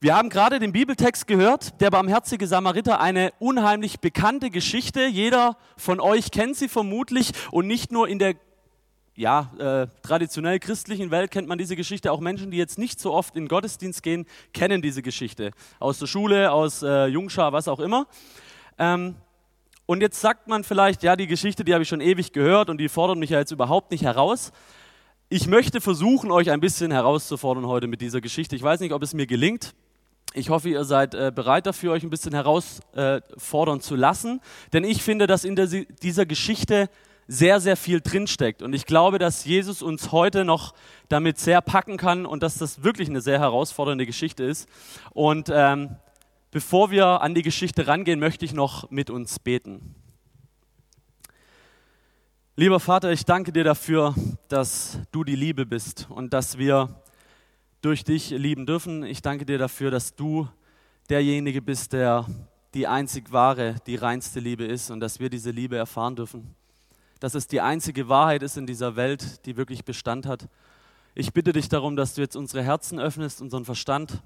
Wir haben gerade den Bibeltext gehört, der barmherzige Samariter, eine unheimlich bekannte Geschichte. Jeder von euch kennt sie vermutlich und nicht nur in der ja, äh, traditionell christlichen Welt kennt man diese Geschichte. Auch Menschen, die jetzt nicht so oft in Gottesdienst gehen, kennen diese Geschichte. Aus der Schule, aus äh, Jungschar, was auch immer. Ähm, und jetzt sagt man vielleicht, ja, die Geschichte, die habe ich schon ewig gehört und die fordert mich ja jetzt überhaupt nicht heraus. Ich möchte versuchen, euch ein bisschen herauszufordern heute mit dieser Geschichte. Ich weiß nicht, ob es mir gelingt. Ich hoffe, ihr seid äh, bereit dafür, euch ein bisschen herausfordern zu lassen. Denn ich finde, dass in dieser Geschichte sehr, sehr viel drinsteckt. Und ich glaube, dass Jesus uns heute noch damit sehr packen kann und dass das wirklich eine sehr herausfordernde Geschichte ist. Und ähm, bevor wir an die Geschichte rangehen, möchte ich noch mit uns beten. Lieber Vater, ich danke dir dafür, dass du die Liebe bist und dass wir durch dich lieben dürfen. Ich danke dir dafür, dass du derjenige bist, der die einzig wahre, die reinste Liebe ist und dass wir diese Liebe erfahren dürfen. Dass es die einzige Wahrheit ist in dieser Welt, die wirklich Bestand hat. Ich bitte dich darum, dass du jetzt unsere Herzen öffnest, unseren Verstand,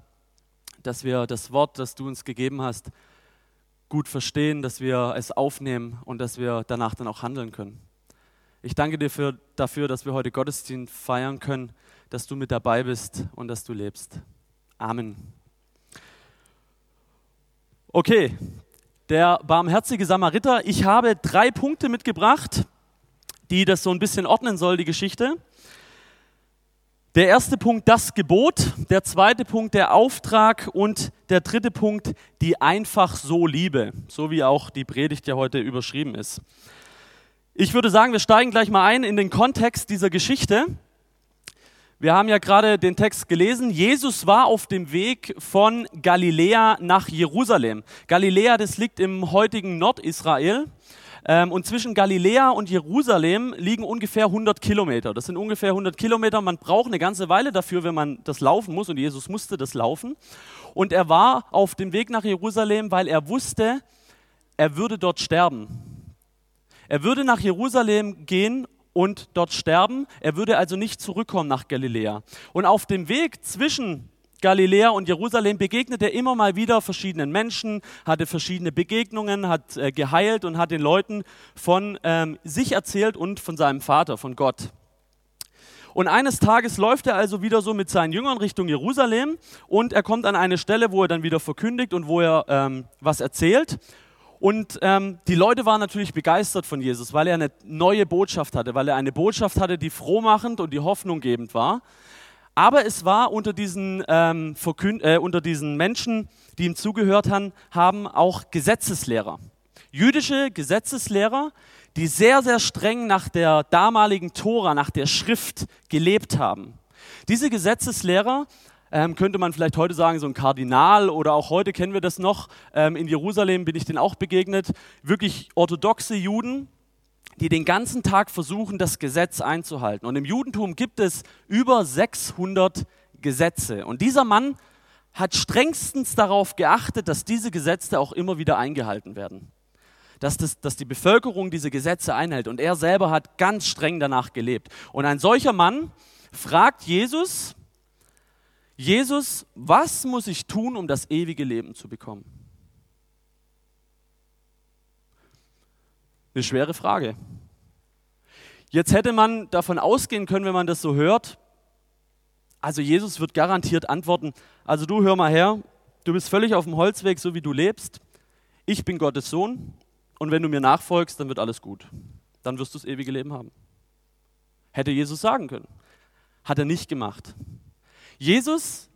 dass wir das Wort, das du uns gegeben hast, gut verstehen, dass wir es aufnehmen und dass wir danach dann auch handeln können. Ich danke dir für, dafür, dass wir heute Gottesdienst feiern können dass du mit dabei bist und dass du lebst. Amen. Okay, der barmherzige Samariter. Ich habe drei Punkte mitgebracht, die das so ein bisschen ordnen soll, die Geschichte. Der erste Punkt das Gebot, der zweite Punkt der Auftrag und der dritte Punkt die einfach so Liebe, so wie auch die Predigt ja heute überschrieben ist. Ich würde sagen, wir steigen gleich mal ein in den Kontext dieser Geschichte. Wir haben ja gerade den Text gelesen. Jesus war auf dem Weg von Galiläa nach Jerusalem. Galiläa, das liegt im heutigen Nordisrael. Ähm, und zwischen Galiläa und Jerusalem liegen ungefähr 100 Kilometer. Das sind ungefähr 100 Kilometer. Man braucht eine ganze Weile dafür, wenn man das laufen muss. Und Jesus musste das laufen. Und er war auf dem Weg nach Jerusalem, weil er wusste, er würde dort sterben. Er würde nach Jerusalem gehen und dort sterben. Er würde also nicht zurückkommen nach Galiläa. Und auf dem Weg zwischen Galiläa und Jerusalem begegnet er immer mal wieder verschiedenen Menschen, hatte verschiedene Begegnungen, hat äh, geheilt und hat den Leuten von ähm, sich erzählt und von seinem Vater, von Gott. Und eines Tages läuft er also wieder so mit seinen Jüngern Richtung Jerusalem und er kommt an eine Stelle, wo er dann wieder verkündigt und wo er ähm, was erzählt. Und ähm, die Leute waren natürlich begeistert von Jesus, weil er eine neue Botschaft hatte, weil er eine Botschaft hatte, die frohmachend und die hoffnunggebend war. Aber es war unter diesen, ähm, äh, unter diesen Menschen, die ihm zugehört haben, auch Gesetzeslehrer. Jüdische Gesetzeslehrer, die sehr, sehr streng nach der damaligen Tora, nach der Schrift gelebt haben. Diese Gesetzeslehrer ähm, könnte man vielleicht heute sagen, so ein Kardinal oder auch heute kennen wir das noch. Ähm, in Jerusalem bin ich denen auch begegnet. Wirklich orthodoxe Juden, die den ganzen Tag versuchen, das Gesetz einzuhalten. Und im Judentum gibt es über 600 Gesetze. Und dieser Mann hat strengstens darauf geachtet, dass diese Gesetze auch immer wieder eingehalten werden. Dass, das, dass die Bevölkerung diese Gesetze einhält. Und er selber hat ganz streng danach gelebt. Und ein solcher Mann fragt Jesus, Jesus, was muss ich tun, um das ewige Leben zu bekommen? Eine schwere Frage. Jetzt hätte man davon ausgehen können, wenn man das so hört, also Jesus wird garantiert antworten, also du hör mal her, du bist völlig auf dem Holzweg, so wie du lebst, ich bin Gottes Sohn und wenn du mir nachfolgst, dann wird alles gut. Dann wirst du das ewige Leben haben. Hätte Jesus sagen können. Hat er nicht gemacht. Jesus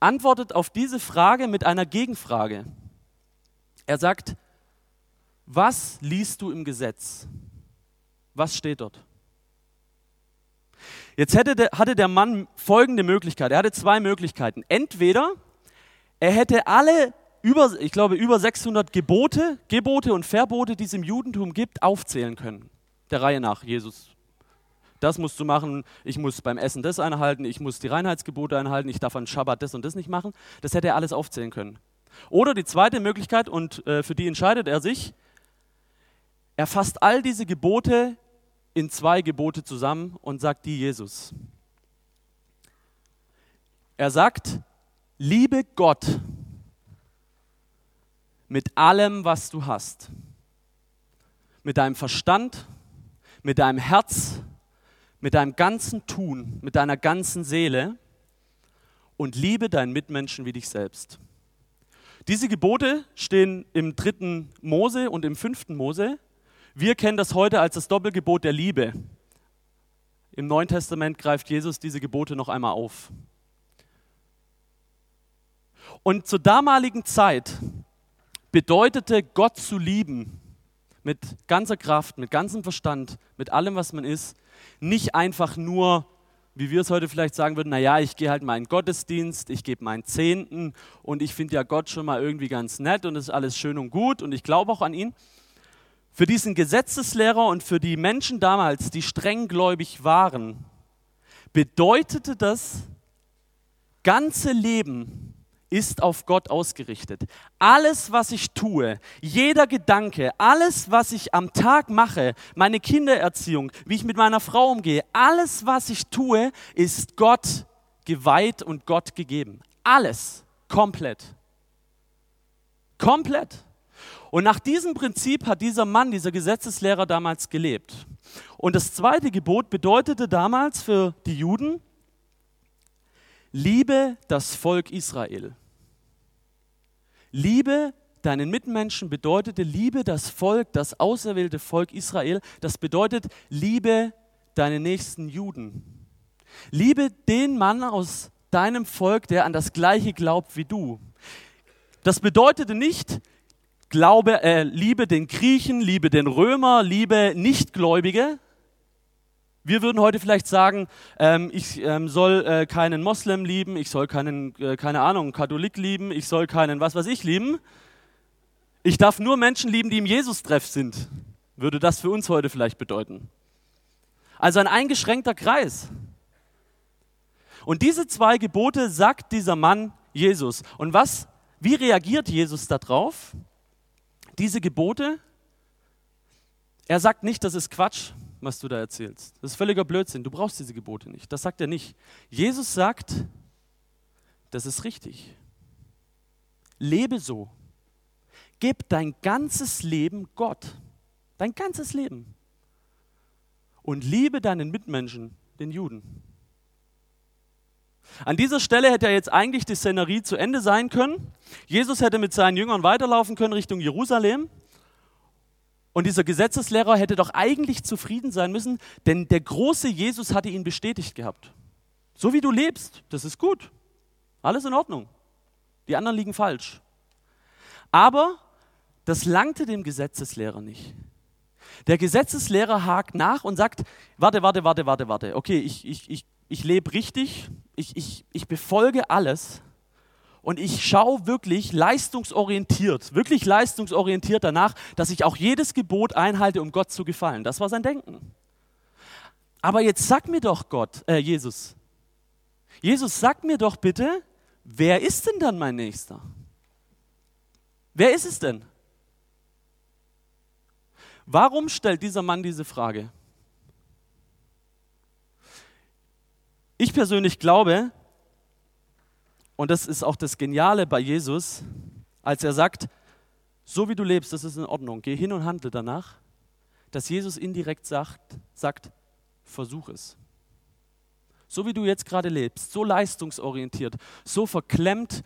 antwortet auf diese Frage mit einer Gegenfrage. Er sagt, was liest du im Gesetz? Was steht dort? Jetzt hätte hatte der Mann folgende Möglichkeit. Er hatte zwei Möglichkeiten. Entweder er hätte alle über, ich glaube, über 600 Gebote, Gebote und Verbote, die es im Judentum gibt, aufzählen können. Der Reihe nach. Jesus das musst du machen, ich muss beim Essen das einhalten, ich muss die Reinheitsgebote einhalten, ich darf an Schabbat das und das nicht machen. Das hätte er alles aufzählen können. Oder die zweite Möglichkeit, und äh, für die entscheidet er sich, er fasst all diese Gebote in zwei Gebote zusammen und sagt die Jesus. Er sagt, liebe Gott mit allem, was du hast. Mit deinem Verstand, mit deinem Herz, mit deinem ganzen Tun, mit deiner ganzen Seele und liebe deinen Mitmenschen wie dich selbst. Diese Gebote stehen im dritten Mose und im fünften Mose. Wir kennen das heute als das Doppelgebot der Liebe. Im Neuen Testament greift Jesus diese Gebote noch einmal auf. Und zur damaligen Zeit bedeutete Gott zu lieben mit ganzer Kraft, mit ganzem Verstand, mit allem, was man ist, nicht einfach nur, wie wir es heute vielleicht sagen würden, naja, ich gehe halt mal in den Gottesdienst, ich gebe meinen Zehnten und ich finde ja Gott schon mal irgendwie ganz nett und es ist alles schön und gut und ich glaube auch an ihn. Für diesen Gesetzeslehrer und für die Menschen damals, die strenggläubig waren, bedeutete das ganze Leben ist auf Gott ausgerichtet. Alles, was ich tue, jeder Gedanke, alles, was ich am Tag mache, meine Kindererziehung, wie ich mit meiner Frau umgehe, alles, was ich tue, ist Gott geweiht und Gott gegeben. Alles, komplett. Komplett. Und nach diesem Prinzip hat dieser Mann, dieser Gesetzeslehrer damals gelebt. Und das zweite Gebot bedeutete damals für die Juden, liebe das Volk Israel. Liebe deinen Mitmenschen bedeutete, liebe das Volk, das auserwählte Volk Israel. Das bedeutet, liebe deine nächsten Juden. Liebe den Mann aus deinem Volk, der an das Gleiche glaubt wie du. Das bedeutete nicht, glaube, äh, liebe den Griechen, liebe den Römer, liebe Nichtgläubige, wir würden heute vielleicht sagen, ähm, ich ähm, soll äh, keinen Moslem lieben, ich soll keinen, äh, keine Ahnung, Katholik lieben, ich soll keinen was weiß ich lieben. Ich darf nur Menschen lieben, die im Jesus-Treff sind, würde das für uns heute vielleicht bedeuten. Also ein eingeschränkter Kreis. Und diese zwei Gebote sagt dieser Mann Jesus. Und was, wie reagiert Jesus darauf? Diese Gebote, er sagt nicht, das ist Quatsch, was du da erzählst. Das ist völliger Blödsinn. Du brauchst diese Gebote nicht. Das sagt er nicht. Jesus sagt, das ist richtig. Lebe so. Gib dein ganzes Leben Gott. Dein ganzes Leben. Und liebe deinen Mitmenschen, den Juden. An dieser Stelle hätte ja jetzt eigentlich die Szenerie zu Ende sein können. Jesus hätte mit seinen Jüngern weiterlaufen können Richtung Jerusalem. Und dieser Gesetzeslehrer hätte doch eigentlich zufrieden sein müssen, denn der große Jesus hatte ihn bestätigt gehabt. So wie du lebst, das ist gut. Alles in Ordnung. Die anderen liegen falsch. Aber das langte dem Gesetzeslehrer nicht. Der Gesetzeslehrer hakt nach und sagt, warte, warte, warte, warte, warte. Okay, ich, ich, ich, ich lebe richtig, ich, ich, ich befolge alles, und ich schaue wirklich leistungsorientiert, wirklich leistungsorientiert danach, dass ich auch jedes Gebot einhalte, um Gott zu gefallen. Das war sein Denken. Aber jetzt sag mir doch Gott, äh, Jesus, Jesus, sag mir doch bitte, wer ist denn dann mein Nächster? Wer ist es denn? Warum stellt dieser Mann diese Frage? Ich persönlich glaube, und das ist auch das Geniale bei Jesus, als er sagt, so wie du lebst, das ist in Ordnung, geh hin und handle danach, dass Jesus indirekt sagt, sagt, versuch es. So wie du jetzt gerade lebst, so leistungsorientiert, so verklemmt,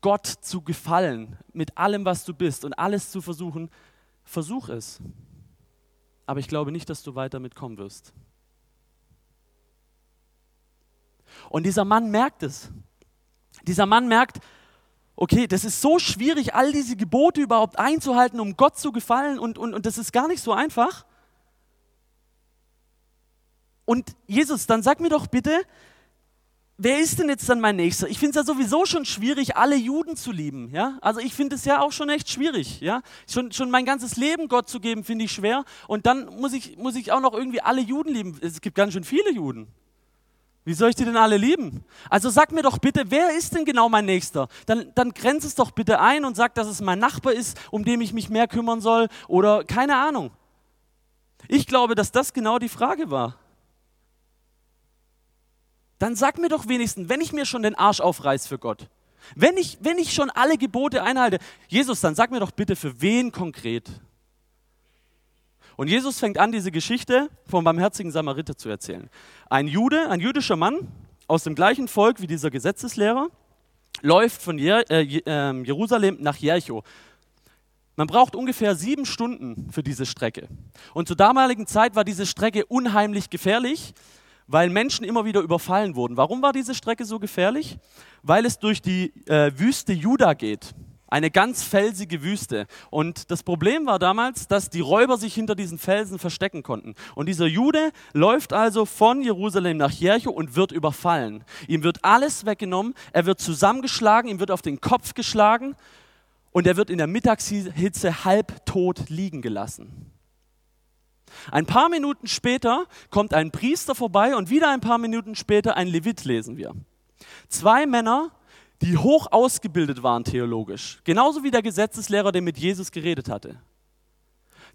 Gott zu gefallen mit allem, was du bist und alles zu versuchen, versuch es. Aber ich glaube nicht, dass du weit damit kommen wirst. Und dieser Mann merkt es. Dieser Mann merkt, okay, das ist so schwierig, all diese Gebote überhaupt einzuhalten, um Gott zu gefallen und, und, und das ist gar nicht so einfach. Und Jesus, dann sag mir doch bitte, wer ist denn jetzt dann mein Nächster? Ich finde es ja sowieso schon schwierig, alle Juden zu lieben. Ja? Also ich finde es ja auch schon echt schwierig. Ja? Schon, schon mein ganzes Leben Gott zu geben, finde ich schwer. Und dann muss ich, muss ich auch noch irgendwie alle Juden lieben. Es gibt ganz schön viele Juden. Wie soll ich die denn alle lieben? Also sag mir doch bitte, wer ist denn genau mein Nächster? Dann, dann grenz es doch bitte ein und sag, dass es mein Nachbar ist, um den ich mich mehr kümmern soll oder keine Ahnung. Ich glaube, dass das genau die Frage war. Dann sag mir doch wenigstens, wenn ich mir schon den Arsch aufreiß für Gott, Wenn ich, wenn ich schon alle Gebote einhalte, Jesus, dann sag mir doch bitte, für wen konkret? Und Jesus fängt an, diese Geschichte vom barmherzigen Samariter zu erzählen. Ein Jude, ein jüdischer Mann aus dem gleichen Volk wie dieser Gesetzeslehrer, läuft von Jer äh, ähm, Jerusalem nach Jericho. Man braucht ungefähr sieben Stunden für diese Strecke. Und zur damaligen Zeit war diese Strecke unheimlich gefährlich, weil Menschen immer wieder überfallen wurden. Warum war diese Strecke so gefährlich? Weil es durch die äh, Wüste Juda geht. Eine ganz felsige Wüste. Und das Problem war damals, dass die Räuber sich hinter diesen Felsen verstecken konnten. Und dieser Jude läuft also von Jerusalem nach Jericho und wird überfallen. Ihm wird alles weggenommen, er wird zusammengeschlagen, ihm wird auf den Kopf geschlagen und er wird in der Mittagshitze halbtot liegen gelassen. Ein paar Minuten später kommt ein Priester vorbei und wieder ein paar Minuten später ein Levit lesen wir. Zwei Männer, die hoch ausgebildet waren theologisch, genauso wie der Gesetzeslehrer, der mit Jesus geredet hatte.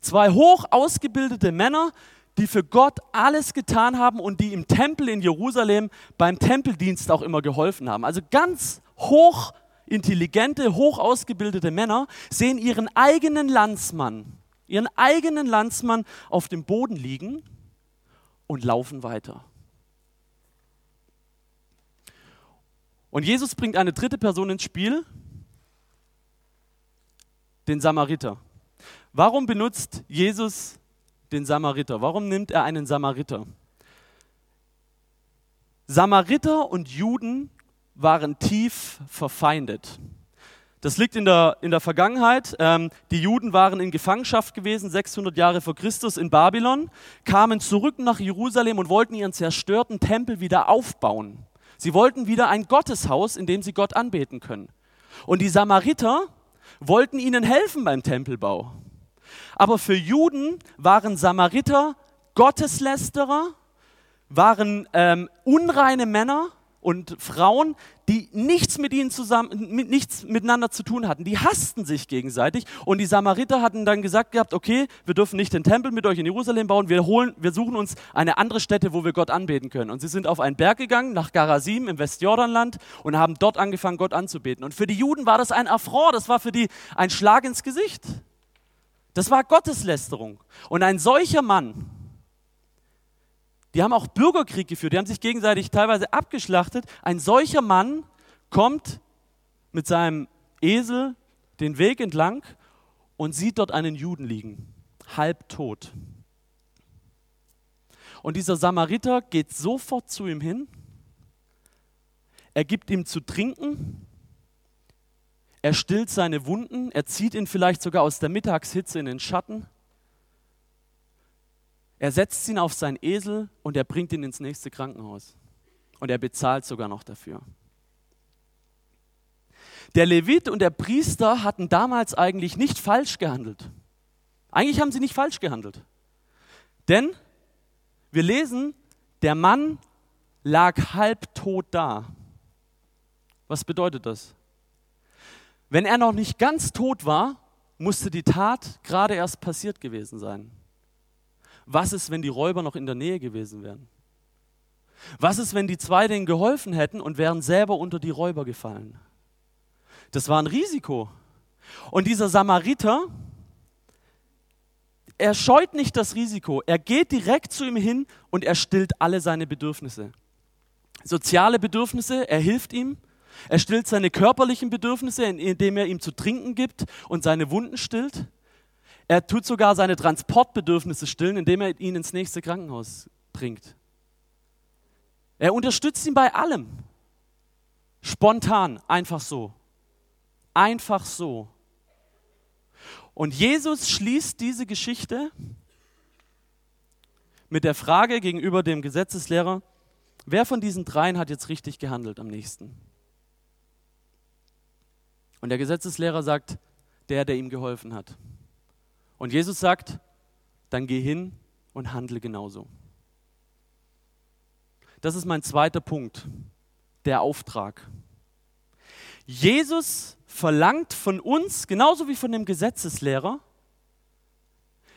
Zwei hoch ausgebildete Männer, die für Gott alles getan haben und die im Tempel in Jerusalem beim Tempeldienst auch immer geholfen haben. Also ganz hoch intelligente, hoch ausgebildete Männer sehen ihren eigenen Landsmann ihren eigenen Landsmann auf dem Boden liegen und laufen weiter. Und Jesus bringt eine dritte Person ins Spiel, den Samariter. Warum benutzt Jesus den Samariter? Warum nimmt er einen Samariter? Samariter und Juden waren tief verfeindet. Das liegt in der, in der Vergangenheit. Ähm, die Juden waren in Gefangenschaft gewesen, 600 Jahre vor Christus in Babylon, kamen zurück nach Jerusalem und wollten ihren zerstörten Tempel wieder aufbauen. Sie wollten wieder ein Gotteshaus, in dem sie Gott anbeten können. Und die Samariter wollten ihnen helfen beim Tempelbau. Aber für Juden waren Samariter Gotteslästerer, waren ähm, unreine Männer, und Frauen, die nichts mit ihnen zusammen, mit, nichts miteinander zu tun hatten. Die hassten sich gegenseitig und die Samariter hatten dann gesagt gehabt, okay, wir dürfen nicht den Tempel mit euch in Jerusalem bauen, wir holen, wir suchen uns eine andere Stätte, wo wir Gott anbeten können. Und sie sind auf einen Berg gegangen, nach Garasim im Westjordanland und haben dort angefangen, Gott anzubeten. Und für die Juden war das ein Affront, das war für die ein Schlag ins Gesicht. Das war Gotteslästerung. Und ein solcher Mann, die haben auch Bürgerkrieg geführt, die haben sich gegenseitig teilweise abgeschlachtet. Ein solcher Mann kommt mit seinem Esel den Weg entlang und sieht dort einen Juden liegen, halbtot. Und dieser Samariter geht sofort zu ihm hin, er gibt ihm zu trinken, er stillt seine Wunden, er zieht ihn vielleicht sogar aus der Mittagshitze in den Schatten er setzt ihn auf seinen Esel und er bringt ihn ins nächste Krankenhaus. Und er bezahlt sogar noch dafür. Der Levit und der Priester hatten damals eigentlich nicht falsch gehandelt. Eigentlich haben sie nicht falsch gehandelt. Denn wir lesen, der Mann lag halbtot da. Was bedeutet das? Wenn er noch nicht ganz tot war, musste die Tat gerade erst passiert gewesen sein. Was ist, wenn die Räuber noch in der Nähe gewesen wären? Was ist, wenn die zwei denen geholfen hätten und wären selber unter die Räuber gefallen? Das war ein Risiko. Und dieser Samariter, er scheut nicht das Risiko. Er geht direkt zu ihm hin und er stillt alle seine Bedürfnisse. Soziale Bedürfnisse, er hilft ihm. Er stillt seine körperlichen Bedürfnisse, indem er ihm zu trinken gibt und seine Wunden stillt. Er tut sogar seine Transportbedürfnisse stillen, indem er ihn ins nächste Krankenhaus bringt. Er unterstützt ihn bei allem. Spontan, einfach so. Einfach so. Und Jesus schließt diese Geschichte mit der Frage gegenüber dem Gesetzeslehrer, wer von diesen dreien hat jetzt richtig gehandelt am nächsten? Und der Gesetzeslehrer sagt, der, der ihm geholfen hat. Und Jesus sagt, dann geh hin und handle genauso. Das ist mein zweiter Punkt, der Auftrag. Jesus verlangt von uns, genauso wie von dem Gesetzeslehrer,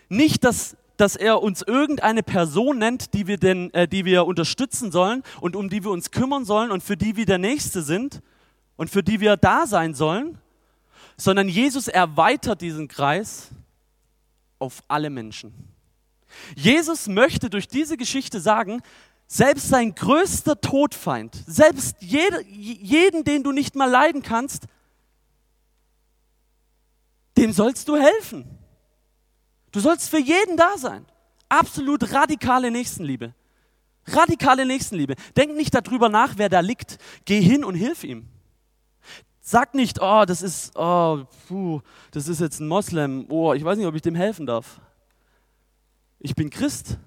nicht, dass, dass er uns irgendeine Person nennt, die wir, denn, äh, die wir unterstützen sollen und um die wir uns kümmern sollen und für die wir der Nächste sind und für die wir da sein sollen, sondern Jesus erweitert diesen Kreis auf alle Menschen. Jesus möchte durch diese Geschichte sagen, selbst sein größter Todfeind, selbst jede, jeden, den du nicht mal leiden kannst, dem sollst du helfen. Du sollst für jeden da sein. Absolut radikale Nächstenliebe. Radikale Nächstenliebe. Denk nicht darüber nach, wer da liegt. Geh hin und hilf ihm. Sag nicht, oh, das ist, oh, puh, das ist jetzt ein Moslem. Oh, ich weiß nicht, ob ich dem helfen darf. Ich bin Christ.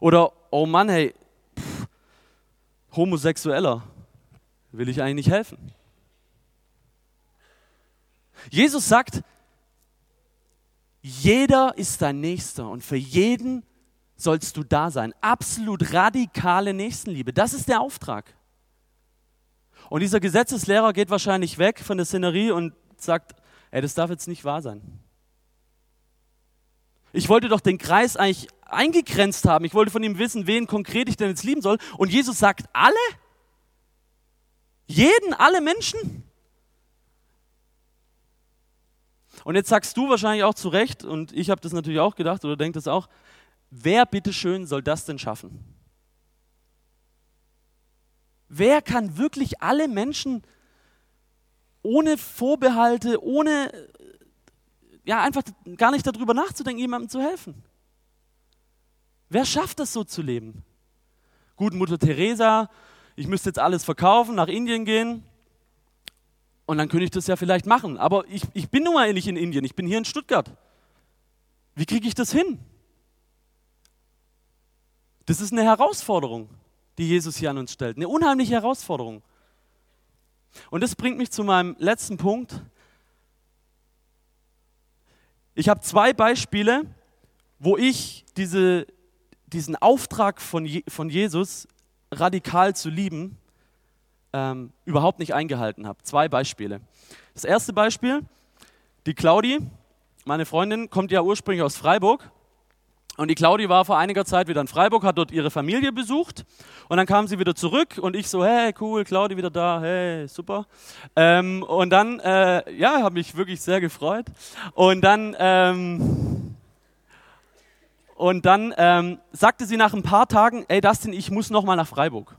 Oder, oh Mann, hey, pff, Homosexueller, will ich eigentlich nicht helfen. Jesus sagt, jeder ist dein Nächster und für jeden sollst du da sein. Absolut radikale Nächstenliebe. Das ist der Auftrag. Und dieser Gesetzeslehrer geht wahrscheinlich weg von der Szenerie und sagt, ey, das darf jetzt nicht wahr sein. Ich wollte doch den Kreis eigentlich eingegrenzt haben. Ich wollte von ihm wissen, wen konkret ich denn jetzt lieben soll. Und Jesus sagt, alle? Jeden, alle Menschen? Und jetzt sagst du wahrscheinlich auch zu Recht, und ich habe das natürlich auch gedacht oder denke das auch, wer bitteschön soll das denn schaffen? Wer kann wirklich alle Menschen ohne Vorbehalte, ohne, ja, einfach gar nicht darüber nachzudenken, jemandem zu helfen? Wer schafft es so zu leben? Gut, Mutter Teresa, ich müsste jetzt alles verkaufen, nach Indien gehen, und dann könnte ich das ja vielleicht machen. Aber ich, ich bin nun mal nicht in Indien, ich bin hier in Stuttgart. Wie kriege ich das hin? Das ist eine Herausforderung, die Jesus hier an uns stellt. Eine unheimliche Herausforderung. Und das bringt mich zu meinem letzten Punkt. Ich habe zwei Beispiele, wo ich diese, diesen Auftrag von, Je von Jesus, radikal zu lieben, ähm, überhaupt nicht eingehalten habe. Zwei Beispiele. Das erste Beispiel, die Claudi, meine Freundin, kommt ja ursprünglich aus Freiburg. Und die Claudi war vor einiger Zeit wieder in Freiburg, hat dort ihre Familie besucht und dann kam sie wieder zurück und ich so, hey, cool, Claudi wieder da, hey, super. Ähm, und dann, äh, ja, habe mich wirklich sehr gefreut. Und dann, ähm, und dann ähm, sagte sie nach ein paar Tagen, ey Dustin, ich muss noch mal nach Freiburg.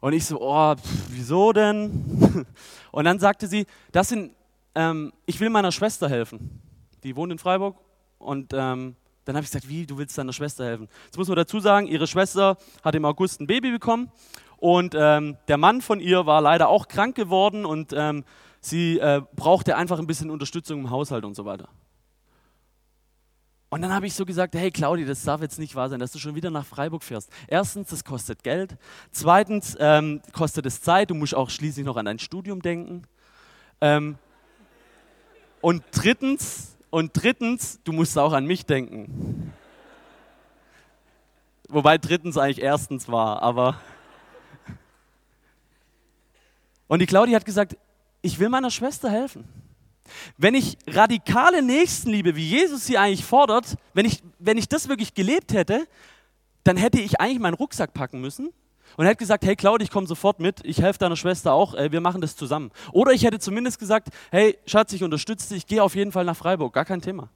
Und ich so, oh, pff, wieso denn? Und dann sagte sie, das sind, ähm, ich will meiner Schwester helfen. Die wohnt in Freiburg. Und ähm, dann habe ich gesagt, wie, du willst deiner Schwester helfen? Jetzt muss man dazu sagen, ihre Schwester hat im August ein Baby bekommen. Und ähm, der Mann von ihr war leider auch krank geworden und ähm, sie äh, brauchte einfach ein bisschen Unterstützung im Haushalt und so weiter. Und dann habe ich so gesagt, hey Claudi, das darf jetzt nicht wahr sein, dass du schon wieder nach Freiburg fährst. Erstens, das kostet Geld. Zweitens, ähm, kostet es Zeit. Du musst auch schließlich noch an dein Studium denken. Ähm, und drittens, und drittens, du musst auch an mich denken. Wobei drittens eigentlich erstens war, aber. Und die Claudi hat gesagt, ich will meiner Schwester helfen. Wenn ich radikale Nächstenliebe, wie Jesus sie eigentlich fordert, wenn ich, wenn ich das wirklich gelebt hätte, dann hätte ich eigentlich meinen Rucksack packen müssen und hätte gesagt, hey Claudia, ich komme sofort mit, ich helfe deiner Schwester auch, äh, wir machen das zusammen. Oder ich hätte zumindest gesagt, hey Schatz, ich unterstütze dich, ich gehe auf jeden Fall nach Freiburg, gar kein Thema.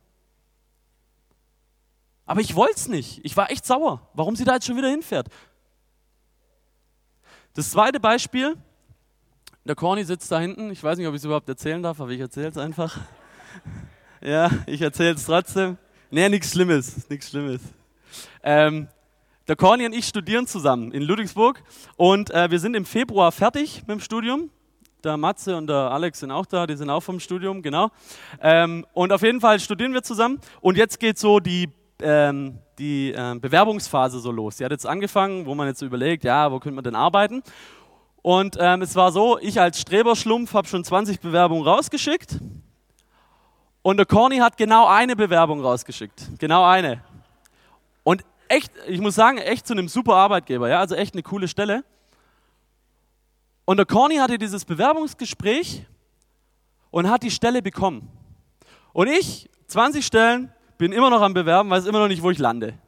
Aber ich wollte es nicht. Ich war echt sauer, warum sie da jetzt schon wieder hinfährt. Das zweite Beispiel, der Corny sitzt da hinten. Ich weiß nicht, ob ich es überhaupt erzählen darf, aber ich erzähle es einfach. ja, ich erzähle es trotzdem. Nee, nichts Schlimmes, nichts Schlimmes. Ähm, der Corny und ich studieren zusammen in Ludwigsburg und äh, wir sind im Februar fertig mit dem Studium. Der Matze und der Alex sind auch da, die sind auch vom Studium, genau. Ähm, und auf jeden Fall studieren wir zusammen und jetzt geht so die, ähm, die äh, Bewerbungsphase so los. Die hat jetzt angefangen, wo man jetzt überlegt, ja, wo könnte man denn arbeiten? Und ähm, es war so, ich als Streberschlumpf habe schon 20 Bewerbungen rausgeschickt. Und der Corny hat genau eine Bewerbung rausgeschickt. Genau eine. Und echt, ich muss sagen, echt zu einem super Arbeitgeber. Ja? Also echt eine coole Stelle. Und der Corny hatte dieses Bewerbungsgespräch und hat die Stelle bekommen. Und ich, 20 Stellen, bin immer noch am Bewerben, weiß immer noch nicht, wo ich lande.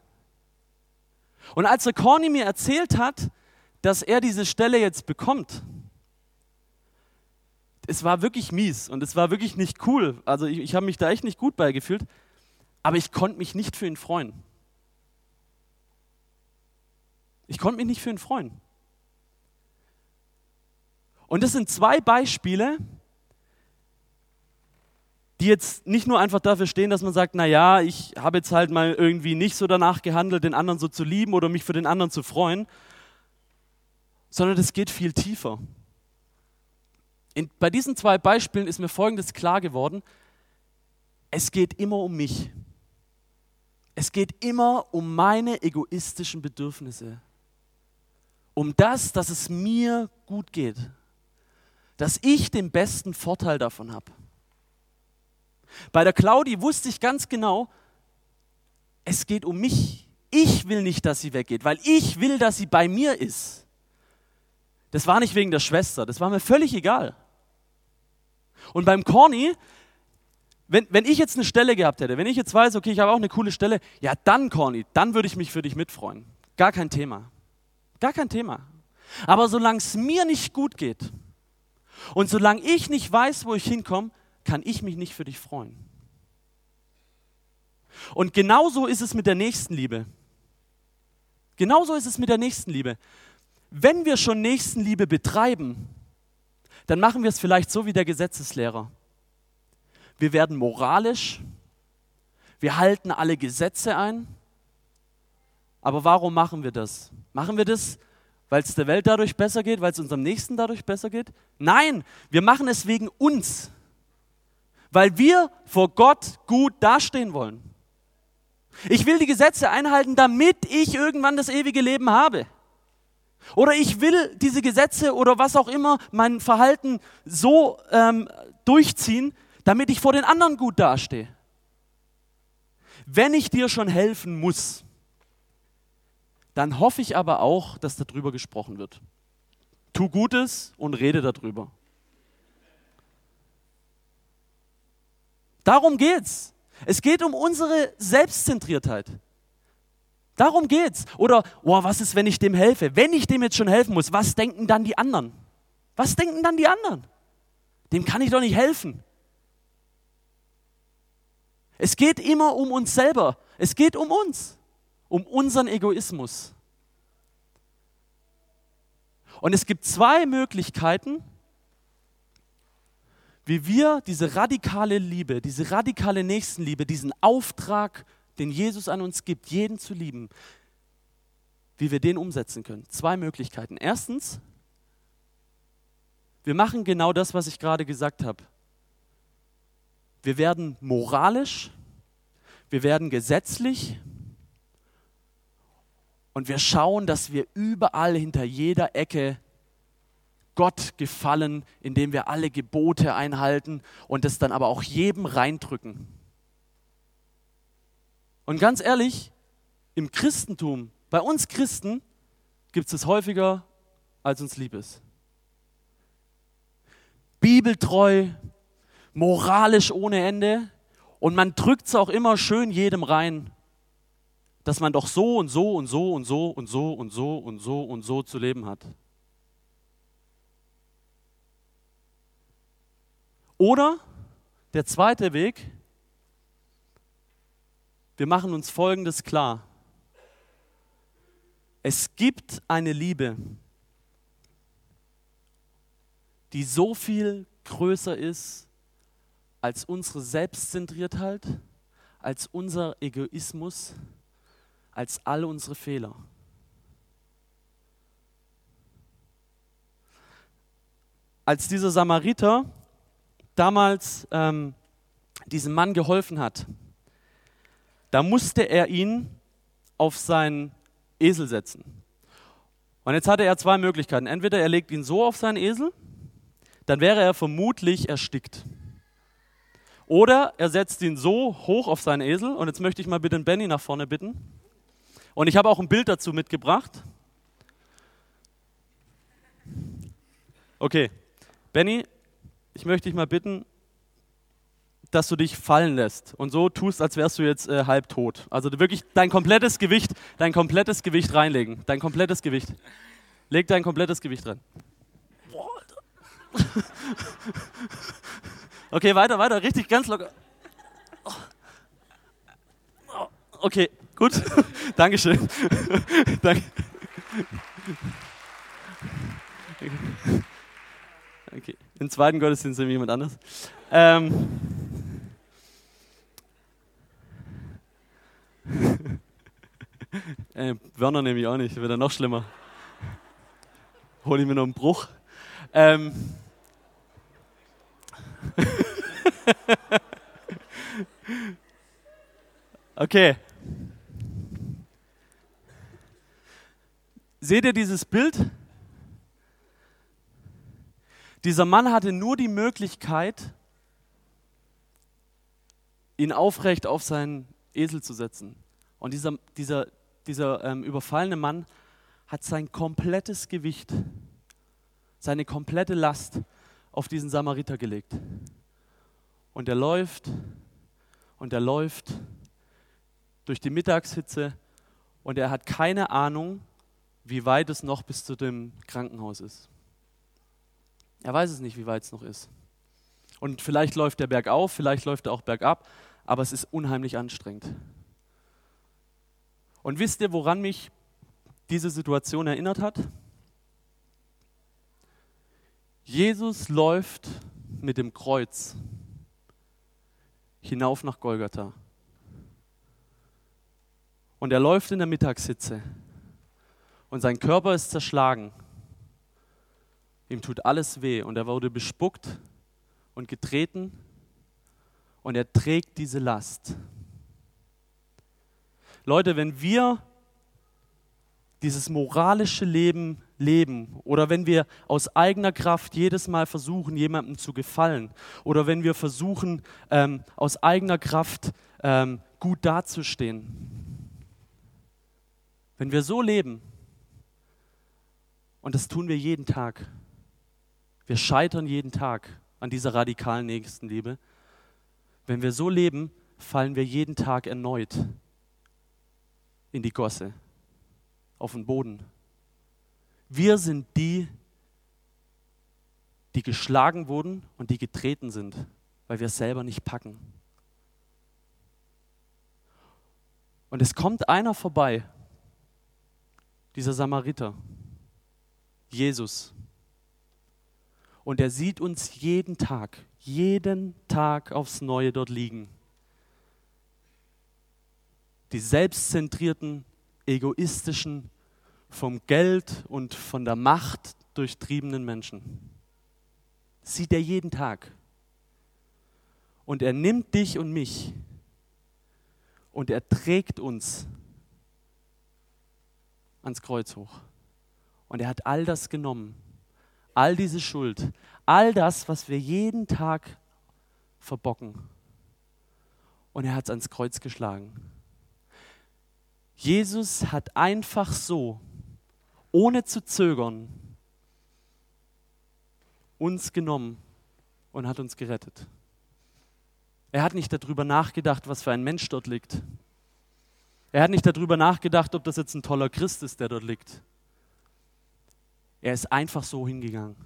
Und als der Corny mir erzählt hat, dass er diese Stelle jetzt bekommt, es war wirklich mies und es war wirklich nicht cool. Also ich, ich habe mich da echt nicht gut beigefühlt, aber ich konnte mich nicht für ihn freuen. Ich konnte mich nicht für ihn freuen. Und das sind zwei Beispiele, die jetzt nicht nur einfach dafür stehen, dass man sagt, na ja, ich habe jetzt halt mal irgendwie nicht so danach gehandelt, den anderen so zu lieben oder mich für den anderen zu freuen, sondern das geht viel tiefer. In, bei diesen zwei Beispielen ist mir Folgendes klar geworden. Es geht immer um mich. Es geht immer um meine egoistischen Bedürfnisse. Um das, dass es mir gut geht. Dass ich den besten Vorteil davon habe. Bei der Claudi wusste ich ganz genau, es geht um mich. Ich will nicht, dass sie weggeht, weil ich will, dass sie bei mir ist. Das war nicht wegen der Schwester, das war mir völlig egal. Und beim Corny, wenn, wenn ich jetzt eine Stelle gehabt hätte, wenn ich jetzt weiß, okay, ich habe auch eine coole Stelle, ja dann, Corny, dann würde ich mich für dich mitfreuen. Gar kein Thema. Gar kein Thema. Aber solange es mir nicht gut geht und solange ich nicht weiß, wo ich hinkomme, kann ich mich nicht für dich freuen. Und genauso ist es mit der Nächstenliebe. Genauso ist es mit der Nächstenliebe. Wenn wir schon Nächstenliebe betreiben, dann machen wir es vielleicht so wie der Gesetzeslehrer. Wir werden moralisch, wir halten alle Gesetze ein, aber warum machen wir das? Machen wir das, weil es der Welt dadurch besser geht, weil es unserem Nächsten dadurch besser geht? Nein, wir machen es wegen uns, weil wir vor Gott gut dastehen wollen. Ich will die Gesetze einhalten, damit ich irgendwann das ewige Leben habe. Oder ich will diese Gesetze oder was auch immer, mein Verhalten so ähm, durchziehen, damit ich vor den anderen gut dastehe. Wenn ich dir schon helfen muss, dann hoffe ich aber auch, dass darüber gesprochen wird. Tu Gutes und rede darüber. Darum geht's. Es geht um unsere Selbstzentriertheit. Darum geht's. Oder, oh, was ist, wenn ich dem helfe? Wenn ich dem jetzt schon helfen muss, was denken dann die anderen? Was denken dann die anderen? Dem kann ich doch nicht helfen. Es geht immer um uns selber. Es geht um uns, um unseren Egoismus. Und es gibt zwei Möglichkeiten, wie wir diese radikale Liebe, diese radikale Nächstenliebe, diesen Auftrag den Jesus an uns gibt, jeden zu lieben, wie wir den umsetzen können. Zwei Möglichkeiten. Erstens, wir machen genau das, was ich gerade gesagt habe. Wir werden moralisch, wir werden gesetzlich und wir schauen, dass wir überall hinter jeder Ecke Gott gefallen, indem wir alle Gebote einhalten und es dann aber auch jedem reindrücken. Und ganz ehrlich, im Christentum, bei uns Christen, gibt es häufiger, als uns lieb ist. Bibeltreu, moralisch ohne Ende und man drückt es auch immer schön jedem rein, dass man doch so und so und so und so und so und so und so und so zu leben hat. Oder der zweite Weg, wir machen uns Folgendes klar. Es gibt eine Liebe, die so viel größer ist als unsere Selbstzentriertheit, als unser Egoismus, als all unsere Fehler. Als dieser Samariter damals ähm, diesem Mann geholfen hat, da musste er ihn auf seinen Esel setzen. Und jetzt hatte er zwei Möglichkeiten. Entweder er legt ihn so auf seinen Esel, dann wäre er vermutlich erstickt. Oder er setzt ihn so hoch auf seinen Esel. Und jetzt möchte ich mal bitte Benny nach vorne bitten. Und ich habe auch ein Bild dazu mitgebracht. Okay, Benny, ich möchte dich mal bitten, dass du dich fallen lässt und so tust, als wärst du jetzt äh, halb tot. Also wirklich dein komplettes Gewicht, dein komplettes Gewicht reinlegen. Dein komplettes Gewicht. Leg dein komplettes Gewicht rein. Okay, weiter, weiter, richtig, ganz locker. Okay, gut. Dankeschön. Danke. Okay. Im zweiten Gottesdienst sind wir jemand anders. Ähm. äh, Werner nehme ich auch nicht, wird dann noch schlimmer. Hol ich mir noch einen Bruch. Ähm. okay. Seht ihr dieses Bild? Dieser Mann hatte nur die Möglichkeit, ihn aufrecht auf seinen Esel zu setzen. Und dieser, dieser, dieser ähm, überfallene Mann hat sein komplettes Gewicht, seine komplette Last auf diesen Samariter gelegt. Und er läuft und er läuft durch die Mittagshitze und er hat keine Ahnung, wie weit es noch bis zu dem Krankenhaus ist. Er weiß es nicht, wie weit es noch ist. Und vielleicht läuft er bergauf, vielleicht läuft er auch bergab, aber es ist unheimlich anstrengend. Und wisst ihr, woran mich diese Situation erinnert hat? Jesus läuft mit dem Kreuz hinauf nach Golgatha. Und er läuft in der Mittagshitze. Und sein Körper ist zerschlagen. Ihm tut alles weh. Und er wurde bespuckt und getreten. Und er trägt diese Last. Leute, wenn wir dieses moralische Leben leben oder wenn wir aus eigener Kraft jedes Mal versuchen, jemandem zu gefallen oder wenn wir versuchen, ähm, aus eigener Kraft ähm, gut dazustehen. Wenn wir so leben, und das tun wir jeden Tag, wir scheitern jeden Tag an dieser radikalen Nächstenliebe, wenn wir so leben, fallen wir jeden Tag erneut in die Gosse, auf den Boden. Wir sind die, die geschlagen wurden und die getreten sind, weil wir es selber nicht packen. Und es kommt einer vorbei, dieser Samariter, Jesus. Und er sieht uns jeden Tag, jeden Tag aufs Neue dort liegen. Die selbstzentrierten, egoistischen, vom Geld und von der Macht durchtriebenen Menschen. Sieht er jeden Tag. Und er nimmt dich und mich und er trägt uns ans Kreuz hoch. Und er hat all das genommen, all diese Schuld, all das, was wir jeden Tag verbocken. Und er hat es ans Kreuz geschlagen. Jesus hat einfach so ohne zu zögern, uns genommen und hat uns gerettet. Er hat nicht darüber nachgedacht, was für ein Mensch dort liegt. Er hat nicht darüber nachgedacht, ob das jetzt ein toller Christ ist, der dort liegt. Er ist einfach so hingegangen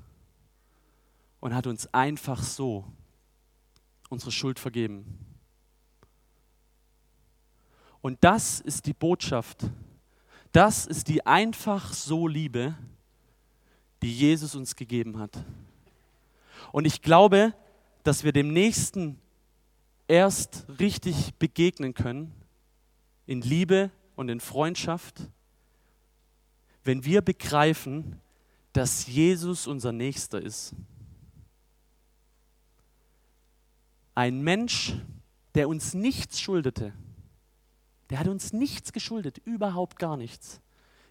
und hat uns einfach so unsere Schuld vergeben. Und das ist die Botschaft, das ist die einfach so Liebe, die Jesus uns gegeben hat. Und ich glaube, dass wir dem Nächsten erst richtig begegnen können, in Liebe und in Freundschaft, wenn wir begreifen, dass Jesus unser Nächster ist. Ein Mensch, der uns nichts schuldete, der hat uns nichts geschuldet, überhaupt gar nichts,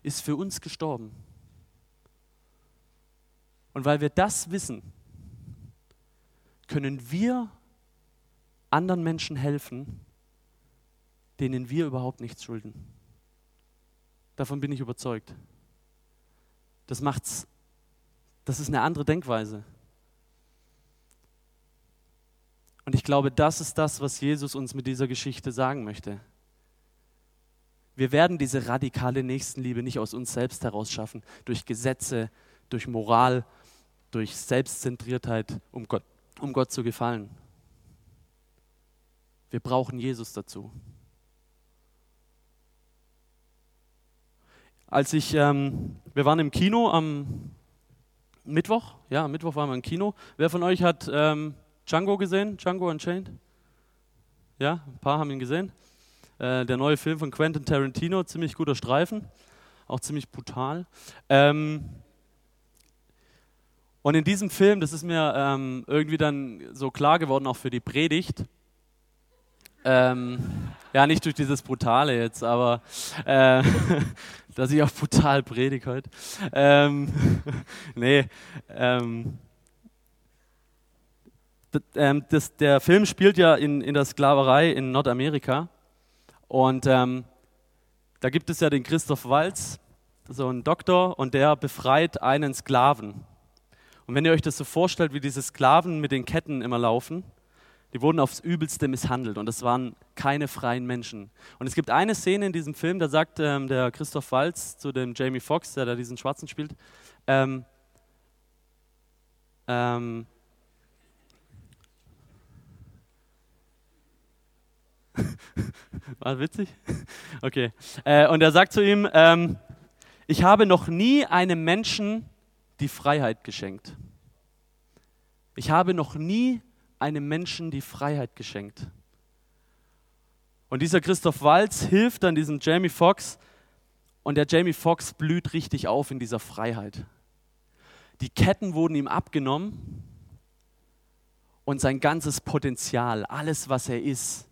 ist für uns gestorben. Und weil wir das wissen, können wir anderen Menschen helfen, denen wir überhaupt nichts schulden. Davon bin ich überzeugt. Das macht's, das ist eine andere Denkweise. Und ich glaube, das ist das, was Jesus uns mit dieser Geschichte sagen möchte. Wir werden diese radikale Nächstenliebe nicht aus uns selbst heraus schaffen, durch Gesetze, durch Moral, durch Selbstzentriertheit, um Gott, um Gott zu gefallen. Wir brauchen Jesus dazu. Als ich, ähm, wir waren im Kino am Mittwoch, ja, Mittwoch waren wir im Kino. Wer von euch hat ähm, Django gesehen? Django Unchained? Ja, ein paar haben ihn gesehen. Äh, der neue Film von Quentin Tarantino, ziemlich guter Streifen, auch ziemlich brutal. Ähm, und in diesem Film, das ist mir ähm, irgendwie dann so klar geworden, auch für die Predigt, ähm, ja, nicht durch dieses Brutale jetzt, aber äh, dass ich auch brutal predige heute. Ähm, nee, ähm, ähm, das, der Film spielt ja in, in der Sklaverei in Nordamerika. Und ähm, da gibt es ja den Christoph Walz, so ein Doktor, und der befreit einen Sklaven. Und wenn ihr euch das so vorstellt, wie diese Sklaven mit den Ketten immer laufen, die wurden aufs Übelste misshandelt und das waren keine freien Menschen. Und es gibt eine Szene in diesem Film, da sagt ähm, der Christoph Walz zu dem Jamie Foxx, der da diesen Schwarzen spielt, ähm, ähm, War witzig? Okay. Äh, und er sagt zu ihm, ähm, ich habe noch nie einem Menschen die Freiheit geschenkt. Ich habe noch nie einem Menschen die Freiheit geschenkt. Und dieser Christoph Walz hilft dann diesem Jamie Foxx und der Jamie Foxx blüht richtig auf in dieser Freiheit. Die Ketten wurden ihm abgenommen und sein ganzes Potenzial, alles was er ist,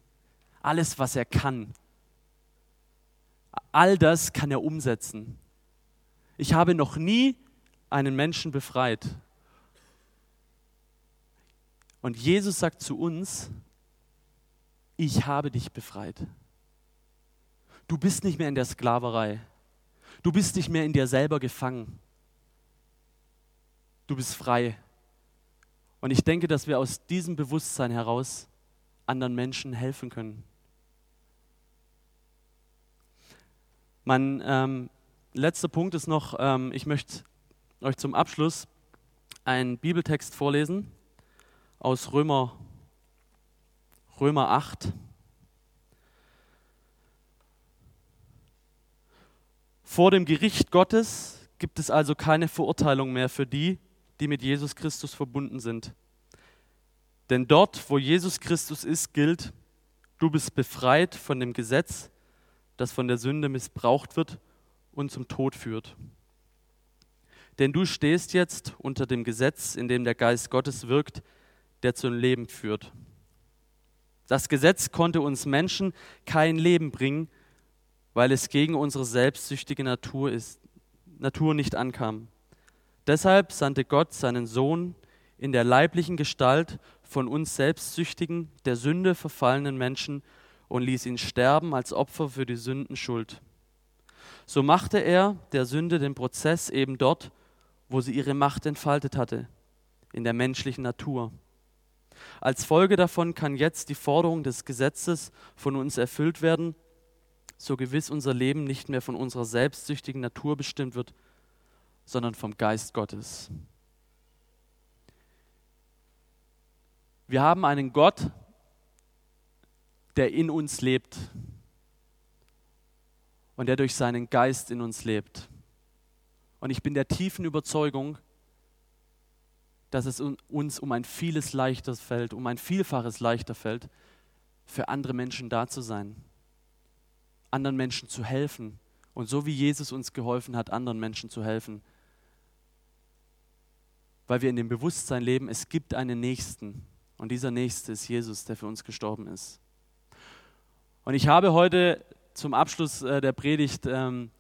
alles was er kann, all das kann er umsetzen. Ich habe noch nie einen Menschen befreit. Und Jesus sagt zu uns, ich habe dich befreit. Du bist nicht mehr in der Sklaverei. Du bist nicht mehr in dir selber gefangen. Du bist frei. Und ich denke, dass wir aus diesem Bewusstsein heraus anderen Menschen helfen können. Mein ähm, letzter Punkt ist noch, ähm, ich möchte euch zum Abschluss einen Bibeltext vorlesen aus Römer, Römer 8. Vor dem Gericht Gottes gibt es also keine Verurteilung mehr für die, die mit Jesus Christus verbunden sind. Denn dort, wo Jesus Christus ist, gilt, du bist befreit von dem Gesetz, das von der Sünde missbraucht wird und zum Tod führt. Denn du stehst jetzt unter dem Gesetz, in dem der Geist Gottes wirkt, der zum Leben führt. Das Gesetz konnte uns Menschen kein Leben bringen, weil es gegen unsere selbstsüchtige Natur, ist, Natur nicht ankam. Deshalb sandte Gott seinen Sohn in der leiblichen Gestalt von uns selbstsüchtigen, der Sünde verfallenen Menschen und ließ ihn sterben als Opfer für die Sündenschuld. So machte er der Sünde den Prozess eben dort, wo sie ihre Macht entfaltet hatte, in der menschlichen Natur. Als Folge davon kann jetzt die Forderung des Gesetzes von uns erfüllt werden, so gewiss unser Leben nicht mehr von unserer selbstsüchtigen Natur bestimmt wird, sondern vom Geist Gottes. Wir haben einen Gott, der in uns lebt und der durch seinen Geist in uns lebt. Und ich bin der tiefen Überzeugung, dass es uns um ein vieles leichter fällt, um ein Vielfaches leichter fällt, für andere Menschen da zu sein, anderen Menschen zu helfen und so wie Jesus uns geholfen hat, anderen Menschen zu helfen. Weil wir in dem Bewusstsein leben, es gibt einen Nächsten und dieser Nächste ist Jesus, der für uns gestorben ist. Und ich habe heute zum Abschluss äh, der Predigt ähm,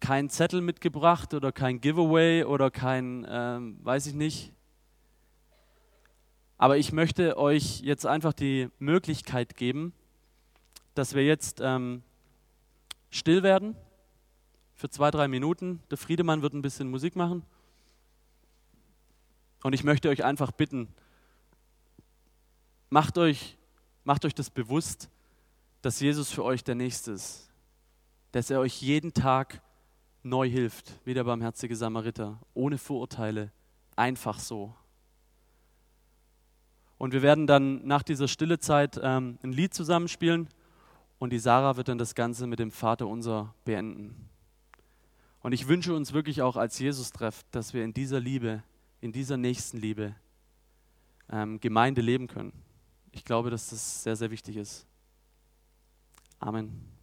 keinen Zettel mitgebracht oder kein Giveaway oder kein, ähm, weiß ich nicht. Aber ich möchte euch jetzt einfach die Möglichkeit geben, dass wir jetzt ähm, still werden für zwei, drei Minuten. Der Friedemann wird ein bisschen Musik machen. Und ich möchte euch einfach bitten, macht euch, macht euch das bewusst, dass Jesus für euch der Nächste ist, dass er euch jeden Tag neu hilft, wie der barmherzige Samariter, ohne Vorurteile, einfach so. Und wir werden dann nach dieser Stillezeit ähm, ein Lied zusammenspielen und die Sarah wird dann das Ganze mit dem Vater unser beenden. Und ich wünsche uns wirklich auch als Jesus-Treff, dass wir in dieser Liebe, in dieser Nächstenliebe ähm, Gemeinde leben können. Ich glaube, dass das sehr, sehr wichtig ist. Amen.